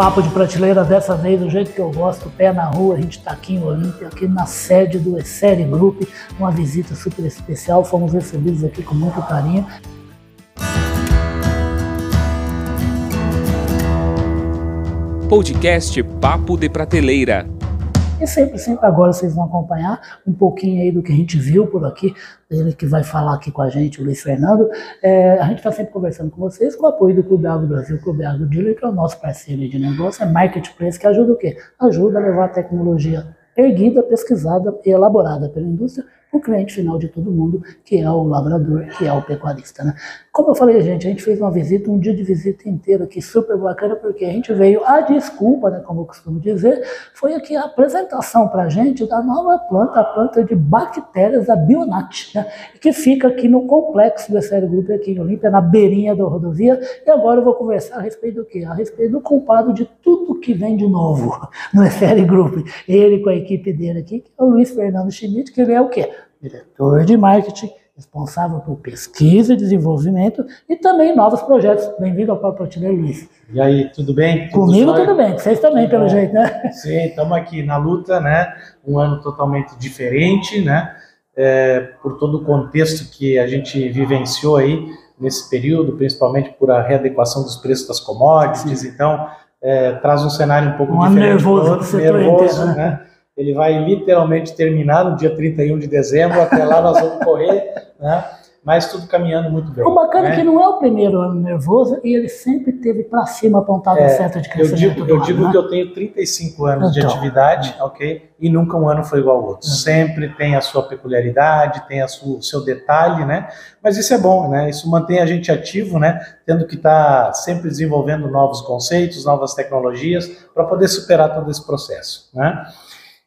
papo de prateleira dessa vez, do jeito que eu gosto, pé na rua, a gente está aqui em Olímpia, aqui na sede do Essere Group, uma visita super especial, fomos recebidos aqui com muito carinho. Podcast Papo de Prateleira. E sempre, sempre agora vocês vão acompanhar um pouquinho aí do que a gente viu por aqui, ele que vai falar aqui com a gente, o Luiz Fernando. É, a gente está sempre conversando com vocês com o apoio do Clube Agro Brasil, o Clube Agro Dealer, que é o nosso parceiro de negócio, é Marketplace, que ajuda o quê? Ajuda a levar a tecnologia erguida, pesquisada e elaborada pela indústria o cliente final de todo mundo, que é o lavrador, que é o pecuarista. Né? Como eu falei, gente, a gente fez uma visita, um dia de visita inteiro aqui, super bacana, porque a gente veio, a desculpa, né, como eu costumo dizer, foi aqui a apresentação para a gente da nova planta, a planta de bactérias da Bionat, né, que fica aqui no complexo do Série Grupo aqui em Olímpia, na beirinha da rodovia, e agora eu vou conversar a respeito do quê? A respeito do culpado de tudo que vem de novo no Série Group. Ele com a equipe dele aqui, que é o Luiz Fernando Schmidt, que ele é o quê? Diretor de marketing, responsável por pesquisa e desenvolvimento e também novos projetos. Bem-vindo ao Papo Prateleiro, Luiz. E aí, tudo bem? Tudo Comigo tudo bem, vocês também, pelo jeito, né? Sim, estamos aqui na luta, né? Um ano totalmente diferente, né? É, por todo o contexto que a gente vivenciou aí nesse período, principalmente por a readequação dos preços das commodities, Sim. então é, traz um cenário um pouco um diferente. nervoso, nervoso, né? né? Ele vai literalmente terminar no dia 31 de dezembro, até lá nós vamos correr, né? mas tudo caminhando muito bem. O bacana né? é que não é o primeiro ano nervoso e ele sempre teve para cima apontado é, a seta de crescimento. Eu digo, eu digo né? que eu tenho 35 anos então, de atividade, é. ok? E nunca um ano foi igual ao outro. É. Sempre tem a sua peculiaridade, tem a sua, o seu detalhe, né? Mas isso é bom, né? Isso mantém a gente ativo, né? Tendo que estar tá sempre desenvolvendo novos conceitos, novas tecnologias para poder superar todo esse processo, né?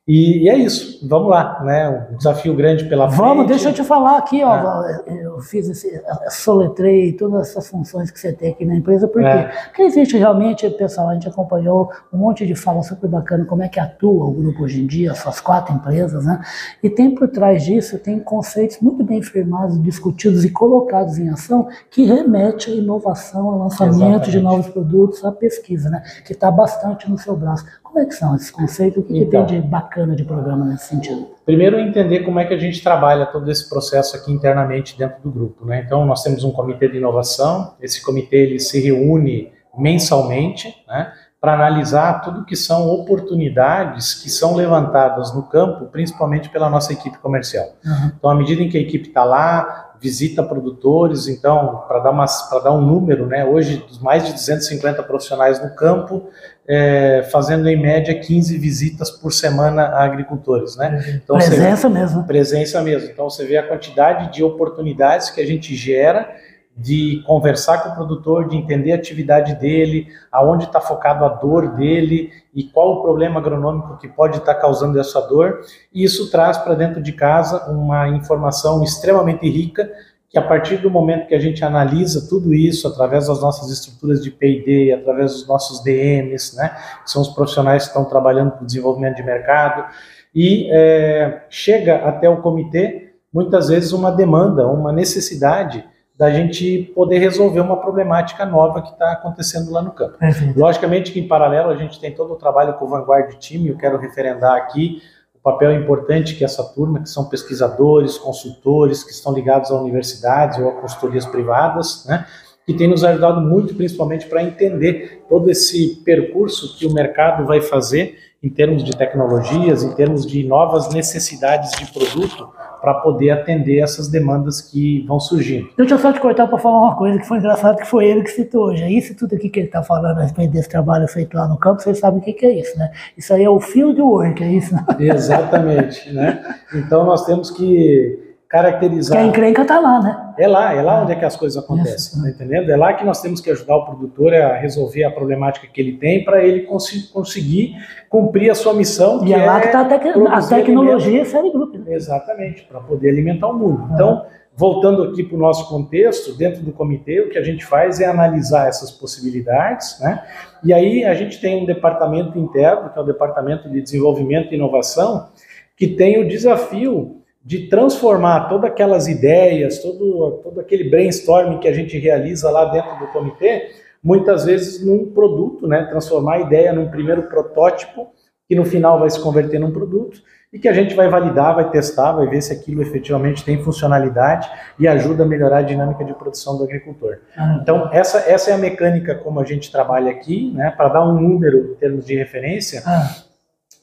E, e, é isso, vamos lá, né? Um desafio grande pela frente. Vamos, deixa eu te falar aqui, ó. É. Eu fiz esse, soletrei todas essas funções que você tem aqui na empresa, por é. quê? Porque existe realmente, pessoal, a gente acompanhou um monte de fala super bacana como é que atua o grupo hoje em dia, suas quatro empresas, né? E tem por trás disso, tem conceitos muito bem firmados, discutidos e colocados em ação que remete à inovação, ao lançamento Exatamente. de novos produtos, à pesquisa, né? Que está bastante no seu braço. Como é que são esses conceitos? O que, então, que tem de bacana de programa nesse sentido? Primeiro, entender como é que a gente trabalha todo esse processo aqui internamente dentro do grupo. Né? Então, nós temos um comitê de inovação. Esse comitê ele se reúne mensalmente né, para analisar tudo que são oportunidades que são levantadas no campo, principalmente pela nossa equipe comercial. Uhum. Então, à medida em que a equipe está lá, visita produtores, então, para dar, dar um número, né, hoje, dos mais de 250 profissionais no campo, é, fazendo em média 15 visitas por semana a agricultores. Né? Então, presença vê, mesmo. Presença mesmo. Então, você vê a quantidade de oportunidades que a gente gera de conversar com o produtor, de entender a atividade dele, aonde está focado a dor dele e qual o problema agronômico que pode estar tá causando essa dor. E isso traz para dentro de casa uma informação extremamente rica que a partir do momento que a gente analisa tudo isso através das nossas estruturas de P&D, através dos nossos DMs, né, que são os profissionais que estão trabalhando para o desenvolvimento de mercado, e é, chega até o comitê muitas vezes uma demanda, uma necessidade da gente poder resolver uma problemática nova que está acontecendo lá no campo. Uhum. Logicamente que em paralelo a gente tem todo o trabalho com o Vanguard Team, eu quero referendar aqui o papel importante que essa turma, que são pesquisadores, consultores, que estão ligados a universidades ou a consultorias privadas, né, que tem nos ajudado muito, principalmente para entender todo esse percurso que o mercado vai fazer em termos de tecnologias, em termos de novas necessidades de produto para poder atender essas demandas que vão surgindo. Deixa eu só te cortar para falar uma coisa que foi engraçado, que foi ele que citou hoje. É isso tudo aqui que ele está falando a respeito desse trabalho feito lá no campo, vocês sabem o que, que é isso, né? Isso aí é o field work, é isso? Né? Exatamente, né? Então nós temos que caracterizar. Que a encrenca está lá, né? É lá, é lá onde é que as coisas acontecem, tá entendendo? É lá que nós temos que ajudar o produtor a resolver a problemática que ele tem para ele cons conseguir cumprir a sua missão. E é, é lá que está a, tec a tecnologia série grupo. Né? Exatamente, para poder alimentar o mundo. Então, voltando aqui para o nosso contexto, dentro do comitê, o que a gente faz é analisar essas possibilidades, né? E aí a gente tem um departamento interno, que é o Departamento de Desenvolvimento e Inovação, que tem o desafio de transformar todas aquelas ideias, todo, todo aquele brainstorming que a gente realiza lá dentro do comitê, muitas vezes num produto, né? transformar a ideia num primeiro protótipo, que no final vai se converter num produto, e que a gente vai validar, vai testar, vai ver se aquilo efetivamente tem funcionalidade e ajuda a melhorar a dinâmica de produção do agricultor. Ah. Então, essa, essa é a mecânica como a gente trabalha aqui, né? para dar um número em termos de referência. Ah.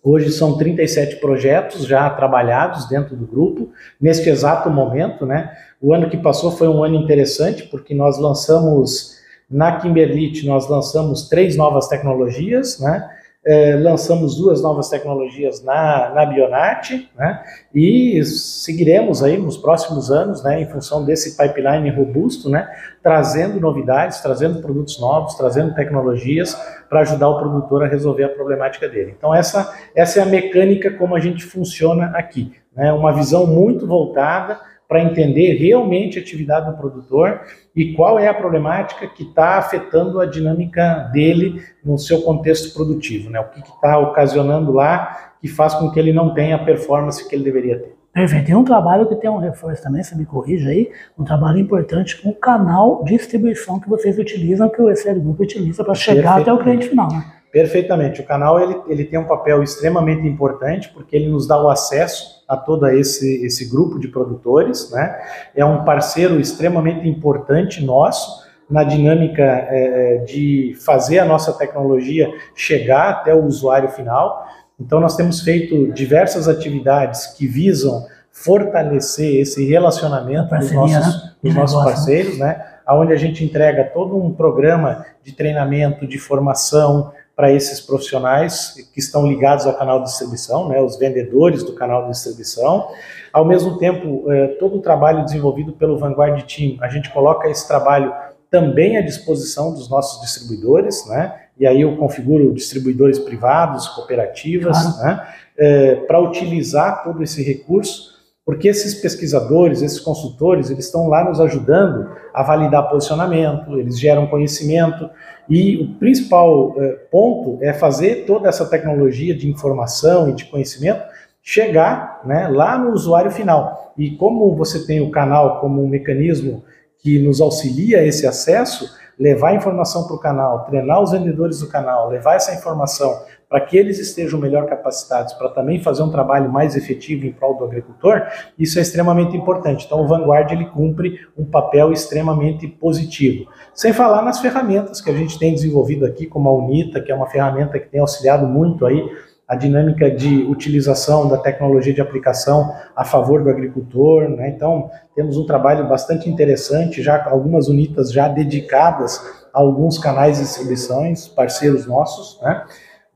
Hoje são 37 projetos já trabalhados dentro do grupo, neste exato momento. Né? O ano que passou foi um ano interessante, porque nós lançamos, na Kimberlite, nós lançamos três novas tecnologias, né? É, lançamos duas novas tecnologias na, na Bionart, né, e seguiremos aí nos próximos anos, né, em função desse pipeline robusto, né, trazendo novidades, trazendo produtos novos, trazendo tecnologias para ajudar o produtor a resolver a problemática dele. Então essa, essa é a mecânica como a gente funciona aqui, né, uma visão muito voltada para entender realmente a atividade do produtor e qual é a problemática que está afetando a dinâmica dele no seu contexto produtivo, né? O que está ocasionando lá que faz com que ele não tenha a performance que ele deveria ter. Perfeito. Tem um trabalho que tem um reforço também, você me corrija aí, um trabalho importante com o canal de distribuição que vocês utilizam, que o ECL Group utiliza para chegar até o cliente final, né? Perfeitamente. O canal ele, ele tem um papel extremamente importante porque ele nos dá o acesso a todo esse, esse grupo de produtores. Né? É um parceiro extremamente importante nosso na dinâmica é, é, de fazer a nossa tecnologia chegar até o usuário final. Então, nós temos feito diversas atividades que visam fortalecer esse relacionamento dos nossos, né? dos nossos parceiros, né? onde a gente entrega todo um programa de treinamento, de formação, para esses profissionais que estão ligados ao canal de distribuição, né, os vendedores do canal de distribuição. Ao mesmo tempo, eh, todo o trabalho desenvolvido pelo Vanguard Team, a gente coloca esse trabalho também à disposição dos nossos distribuidores, né? E aí eu configuro distribuidores privados, cooperativas, né? Eh, para utilizar todo esse recurso porque esses pesquisadores, esses consultores, eles estão lá nos ajudando a validar posicionamento, eles geram conhecimento, e o principal eh, ponto é fazer toda essa tecnologia de informação e de conhecimento chegar né, lá no usuário final. E como você tem o canal como um mecanismo que nos auxilia esse acesso, levar a informação para o canal, treinar os vendedores do canal, levar essa informação para que eles estejam melhor capacitados para também fazer um trabalho mais efetivo em prol do agricultor, isso é extremamente importante. Então, o Vanguard ele cumpre um papel extremamente positivo. Sem falar nas ferramentas que a gente tem desenvolvido aqui, como a Unita, que é uma ferramenta que tem auxiliado muito aí a dinâmica de utilização da tecnologia de aplicação a favor do agricultor. Né? Então, temos um trabalho bastante interessante, já algumas unitas já dedicadas a alguns canais de distribuições, parceiros nossos, né?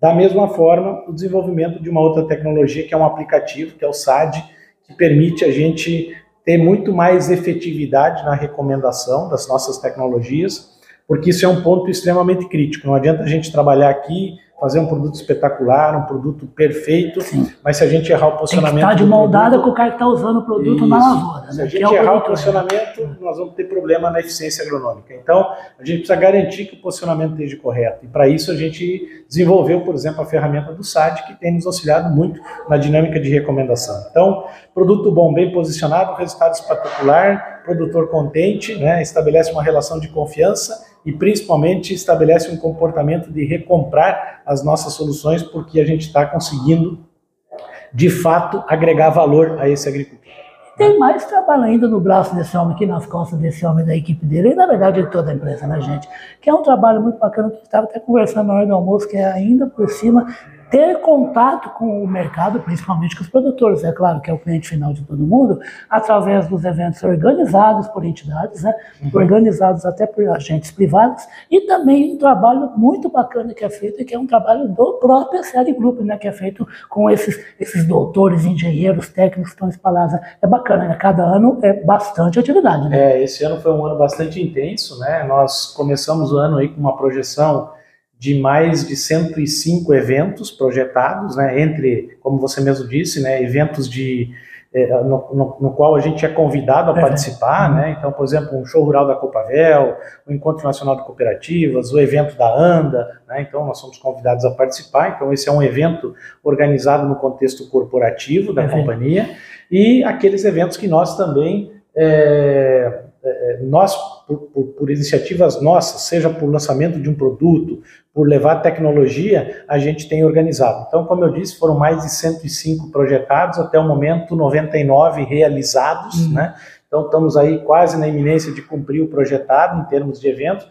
Da mesma forma, o desenvolvimento de uma outra tecnologia, que é um aplicativo, que é o SAD, que permite a gente ter muito mais efetividade na recomendação das nossas tecnologias, porque isso é um ponto extremamente crítico. Não adianta a gente trabalhar aqui fazer um produto espetacular, um produto perfeito, Sim. mas se a gente errar o posicionamento. Estar de mão dada com o cara que está usando o produto Isso. na lavoura. Se né? a gente é errar o, o posicionamento, né? nós vamos ter problema na eficiência agronômica. Então, a gente precisa garantir que o posicionamento esteja correto. E para isso, a gente desenvolveu, por exemplo, a ferramenta do SAD, que tem nos auxiliado muito na dinâmica de recomendação. Então, produto bom, bem posicionado, resultado espetacular, produtor contente, né, estabelece uma relação de confiança e principalmente estabelece um comportamento de recomprar as nossas soluções, porque a gente está conseguindo, de fato, agregar valor a esse agricultor. Tem mais trabalho ainda no braço desse homem aqui, nas costas desse homem da equipe dele, e na verdade de toda a empresa, né, gente? Que é um trabalho muito bacana que estava até conversando na hora do almoço, que é ainda por cima ter contato com o mercado, principalmente com os produtores, é claro que é o cliente final de todo mundo, através dos eventos organizados por entidades, né, uhum. organizados até por agentes privados, e também um trabalho muito bacana que é feito, e que é um trabalho do próprio série Group, né, que é feito com esses, esses doutores, engenheiros, técnicos que estão espalhados. É bacana, né? cada ano é bastante atividade. Né? É, esse ano foi um ano bastante intenso, né? nós começamos o ano aí com uma projeção de mais de 105 eventos projetados, né, entre, como você mesmo disse, né, eventos de é, no, no, no, qual a gente é convidado a é. participar, né? Então, por exemplo, um show rural da Copavel, o Encontro Nacional de Cooperativas, o evento da ANDA, né? Então, nós somos convidados a participar. Então, esse é um evento organizado no contexto corporativo da uhum. companhia e aqueles eventos que nós também é, é, nós, por, por, por, iniciativas nossas, seja por lançamento de um produto, por levar tecnologia, a gente tem organizado. Então, como eu disse, foram mais de 105 projetados, até o momento 99 realizados, uhum. né? Então, estamos aí quase na iminência de cumprir o projetado em termos de evento.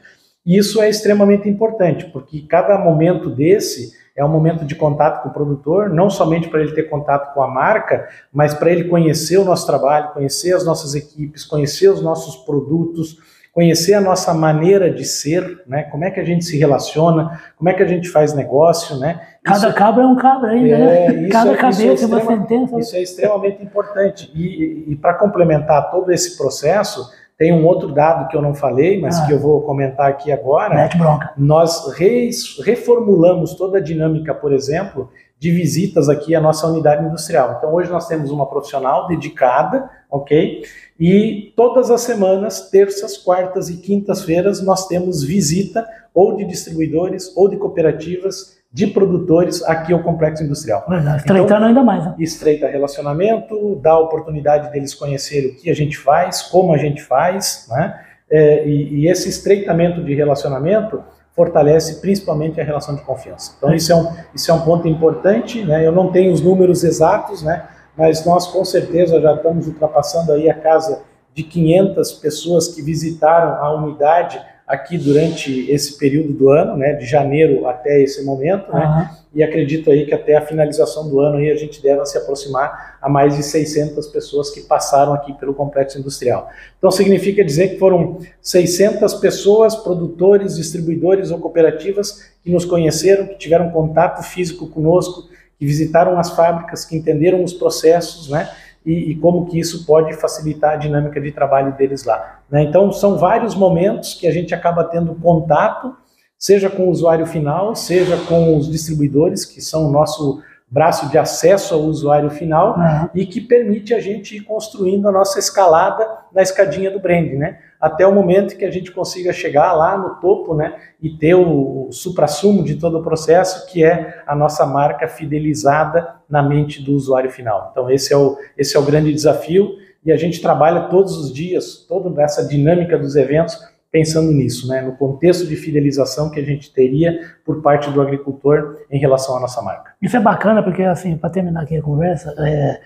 E isso é extremamente importante, porque cada momento desse é um momento de contato com o produtor, não somente para ele ter contato com a marca, mas para ele conhecer o nosso trabalho, conhecer as nossas equipes, conhecer os nossos produtos, conhecer a nossa maneira de ser, né? Como é que a gente se relaciona, como é que a gente faz negócio, né? Cada isso, cabra é um cabra ainda, é, né? Cada é, cabeça é, uma sentença. Isso é extremamente importante. E, e para complementar todo esse processo, tem um outro dado que eu não falei, mas ah. que eu vou comentar aqui agora. Mete bronca. Nós re reformulamos toda a dinâmica, por exemplo, de visitas aqui à nossa unidade industrial. Então, hoje nós temos uma profissional dedicada, ok? E todas as semanas, terças, quartas e quintas-feiras, nós temos visita ou de distribuidores ou de cooperativas de produtores aqui ao complexo industrial. estreitando então, ainda mais. Né? Estreita relacionamento, dá a oportunidade deles conhecerem o que a gente faz, como a gente faz, né? É, e, e, esse estreitamento de relacionamento fortalece principalmente a relação de confiança. Então isso é um, isso é um ponto importante, né? Eu não tenho os números exatos, né? Mas nós com certeza já estamos ultrapassando aí a casa de 500 pessoas que visitaram a unidade aqui durante esse período do ano, né, de janeiro até esse momento, né, uhum. e acredito aí que até a finalização do ano aí a gente deve se aproximar a mais de 600 pessoas que passaram aqui pelo complexo industrial. Então significa dizer que foram 600 pessoas, produtores, distribuidores ou cooperativas que nos conheceram, que tiveram contato físico conosco, que visitaram as fábricas, que entenderam os processos, né, e, e, como que isso pode facilitar a dinâmica de trabalho deles lá. Né? Então, são vários momentos que a gente acaba tendo contato, seja com o usuário final, seja com os distribuidores, que são o nosso braço de acesso ao usuário final uhum. e que permite a gente ir construindo a nossa escalada na escadinha do brand, né? Até o momento que a gente consiga chegar lá no topo, né? E ter o, o supra-sumo de todo o processo, que é a nossa marca fidelizada na mente do usuário final. Então esse é o, esse é o grande desafio e a gente trabalha todos os dias, toda essa dinâmica dos eventos, pensando nisso, né, no contexto de fidelização que a gente teria por parte do agricultor em relação à nossa marca. Isso é bacana, porque, assim, para terminar aqui a conversa, é,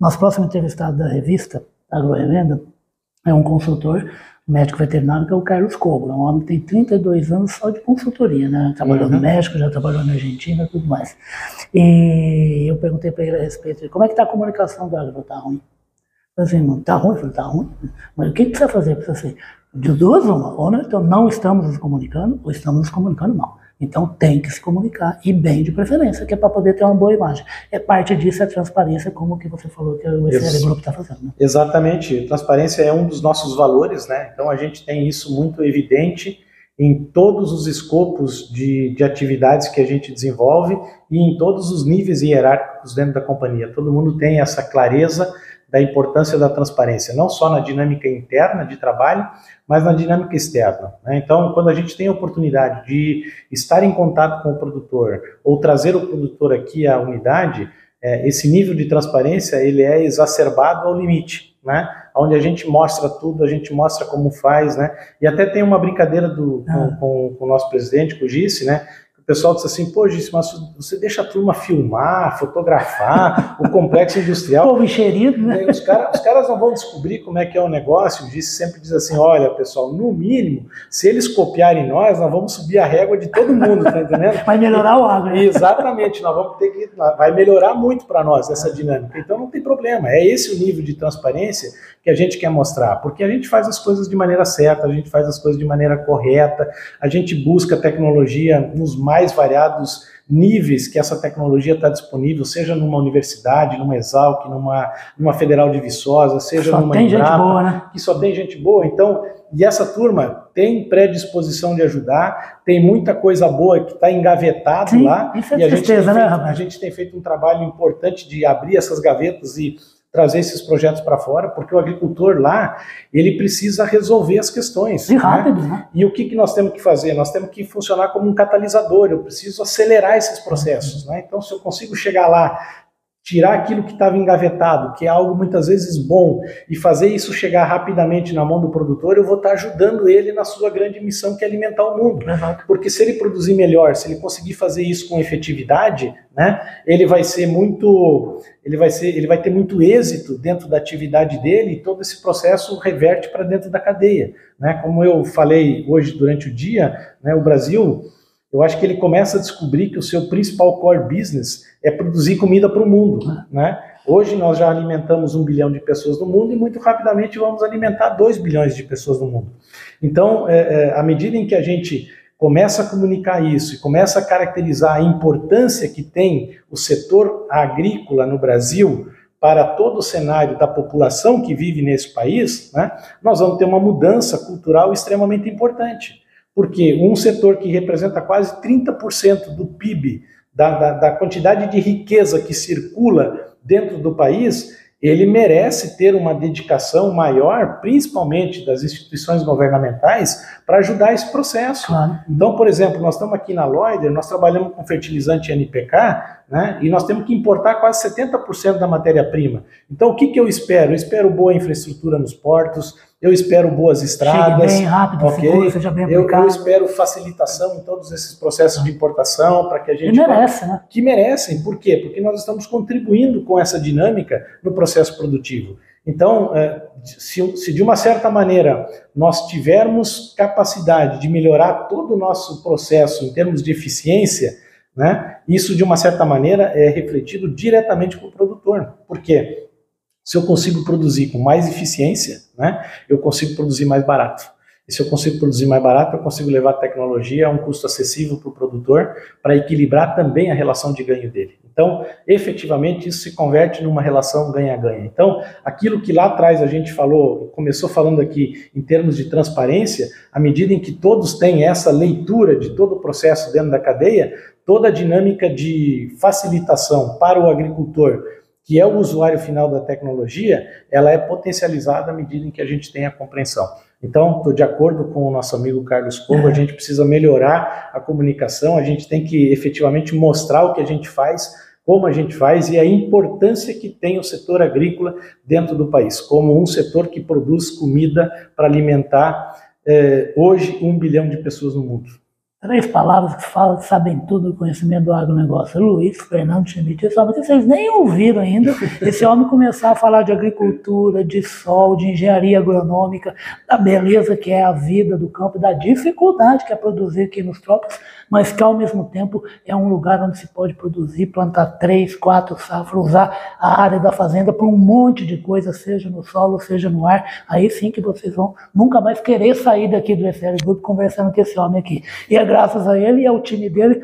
nosso próximo entrevistado da revista Agrorevenda é um consultor, médico veterinário, que é o Carlos Cobra, um homem que tem 32 anos só de consultoria, né? Trabalhou uhum. no México, já trabalhou na Argentina e tudo mais. E eu perguntei para ele a respeito de como é que está a comunicação do agro, está ruim? Assim, não está ruim? Eu falei, está ruim. Mas o que, que precisa fazer? Precisa ser de duas uma, ou então não estamos nos comunicando, ou estamos nos comunicando mal. Então tem que se comunicar, e bem de preferência, que é para poder ter uma boa imagem. É parte disso a transparência, como que você falou que o ECL Grupo está fazendo. Né? Exatamente. Transparência é um dos nossos valores, né? Então a gente tem isso muito evidente em todos os escopos de, de atividades que a gente desenvolve e em todos os níveis hierárquicos dentro da companhia. Todo mundo tem essa clareza da importância da transparência, não só na dinâmica interna de trabalho, mas na dinâmica externa. Né? Então, quando a gente tem a oportunidade de estar em contato com o produtor ou trazer o produtor aqui à unidade, é, esse nível de transparência ele é exacerbado ao limite, né? Onde a gente mostra tudo, a gente mostra como faz, né? E até tem uma brincadeira do, com, ah. com, com o nosso presidente, com o Gice, né? Pessoal disse assim, pô, Gis, mas você deixa a turma filmar, fotografar o complexo industrial. Povo encherido, né? Os, cara, os, caras não vão descobrir como é que é o negócio. O Gis sempre diz assim, olha, pessoal, no mínimo, se eles copiarem nós, nós vamos subir a régua de todo mundo, tá entendendo? Vai melhorar o agro. Né? Exatamente, nós vamos ter que... Vai melhorar muito para nós essa dinâmica. Então não tem problema, é esse o nível de transparência que a gente quer mostrar, porque a gente faz as coisas de maneira certa, a gente faz as coisas de maneira correta, a gente busca tecnologia nos mais variados níveis que essa tecnologia está disponível, seja numa universidade, numa Exalc, numa, numa Federal de Viçosa, seja só numa tem Embrapa, gente boa, né? que só tem gente boa. Então, e essa turma tem predisposição de ajudar, tem muita coisa boa que está engavetado Sim, lá. Isso é e a gente, gente, né, feito, a gente tem feito um trabalho importante de abrir essas gavetas e trazer esses projetos para fora, porque o agricultor lá, ele precisa resolver as questões. E né? rápido, né? E o que, que nós temos que fazer? Nós temos que funcionar como um catalisador, eu preciso acelerar esses processos. Né? Então, se eu consigo chegar lá tirar aquilo que estava engavetado, que é algo muitas vezes bom, e fazer isso chegar rapidamente na mão do produtor, eu vou estar ajudando ele na sua grande missão que é alimentar o mundo. Porque se ele produzir melhor, se ele conseguir fazer isso com efetividade, né, ele vai ser muito, ele vai ser, ele vai ter muito êxito dentro da atividade dele e todo esse processo reverte para dentro da cadeia, né? Como eu falei hoje durante o dia, né, o Brasil eu acho que ele começa a descobrir que o seu principal core business é produzir comida para o mundo. Né? Hoje nós já alimentamos um bilhão de pessoas no mundo e muito rapidamente vamos alimentar dois bilhões de pessoas no mundo. Então, é, é, à medida em que a gente começa a comunicar isso e começa a caracterizar a importância que tem o setor agrícola no Brasil para todo o cenário da população que vive nesse país, né, nós vamos ter uma mudança cultural extremamente importante. Porque um setor que representa quase 30% do PIB, da, da, da quantidade de riqueza que circula dentro do país, ele merece ter uma dedicação maior, principalmente das instituições governamentais, para ajudar esse processo. Claro. Então, por exemplo, nós estamos aqui na Loider, nós trabalhamos com fertilizante NPK, né, e nós temos que importar quase 70% da matéria-prima. Então, o que, que eu espero? Eu espero boa infraestrutura nos portos, eu espero boas estradas. Chegue bem rápido, okay? seguro, seja bem eu, eu, espero facilitação em todos esses processos de importação para que a gente. Que merece, né? Que merecem. Por quê? Porque nós estamos contribuindo com essa dinâmica no processo produtivo. Então, é, se, de uma certa maneira nós tivermos capacidade de melhorar todo o nosso processo em termos de eficiência, né, isso de uma certa maneira é refletido diretamente com o produtor. Por quê? Se eu consigo produzir com mais eficiência, né, eu consigo produzir mais barato. E se eu consigo produzir mais barato, eu consigo levar a tecnologia a um custo acessível para o produtor, para equilibrar também a relação de ganho dele. Então, efetivamente, isso se converte numa relação ganha-ganha. Então, aquilo que lá atrás a gente falou, começou falando aqui em termos de transparência, à medida em que todos têm essa leitura de todo o processo dentro da cadeia, toda a dinâmica de facilitação para o agricultor que é o usuário final da tecnologia, ela é potencializada à medida em que a gente tem a compreensão. Então, estou de acordo com o nosso amigo Carlos Pogo, a gente precisa melhorar a comunicação, a gente tem que efetivamente mostrar o que a gente faz, como a gente faz e a importância que tem o setor agrícola dentro do país, como um setor que produz comida para alimentar eh, hoje um bilhão de pessoas no mundo. Três palavras que falam, sabem tudo do conhecimento do agronegócio. Luiz Fernando Schmidt. Homem que vocês nem ouviram ainda. Esse homem começar a falar de agricultura, de sol, de engenharia agronômica, da beleza que é a vida do campo, da dificuldade que é produzir aqui nos trópicos, mas que ao mesmo tempo é um lugar onde se pode produzir, plantar três, quatro safras, usar a área da fazenda para um monte de coisa, seja no solo, seja no ar. Aí sim que vocês vão nunca mais querer sair daqui do EFL Group conversando com esse homem aqui. E graças a ele e ao time dele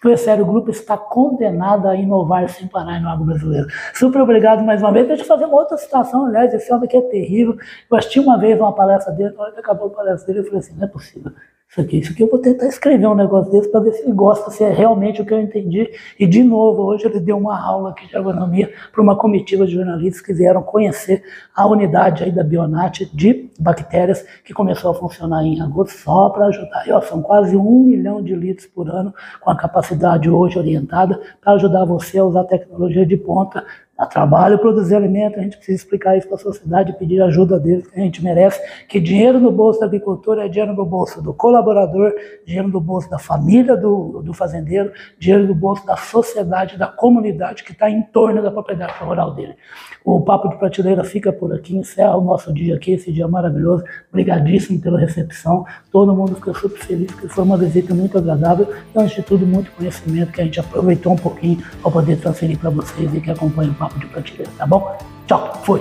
que o Essério Grupo está condenado a inovar sem parar no agro brasileiro. Super obrigado mais uma vez. Deixa eu fazer uma outra citação, aliás, esse homem aqui é terrível. Eu assisti uma vez uma palestra dele, hora que acabou a palestra dele, eu falei assim, não é possível isso aqui, isso aqui eu vou tentar escrever um negócio desse para ver se ele gosta, se é realmente o que eu entendi. E de novo, hoje ele deu uma aula aqui de agronomia para uma comitiva de jornalistas que vieram conhecer a unidade aí da Bionat de bactérias que começou a funcionar em agosto só para ajudar. E, ó, são quase um milhão de litros por ano com a capacidade hoje orientada para ajudar você a usar tecnologia de ponta Dá trabalho produzir alimento, a gente precisa explicar isso para a sociedade, pedir ajuda deles, que a gente merece, que dinheiro no bolso do agricultor é dinheiro no bolso do colaborador, dinheiro no bolso da família do, do fazendeiro, dinheiro no bolso da sociedade, da comunidade que está em torno da propriedade rural dele. O Papo de Prateleira fica por aqui, encerra o nosso dia aqui, esse dia maravilhoso. Obrigadíssimo pela recepção. Todo mundo ficou super feliz, porque foi uma visita muito agradável e, antes de tudo, muito conhecimento que a gente aproveitou um pouquinho para poder transferir para vocês e que acompanham o Papo de Prateleira, tá bom? Tchau, fui!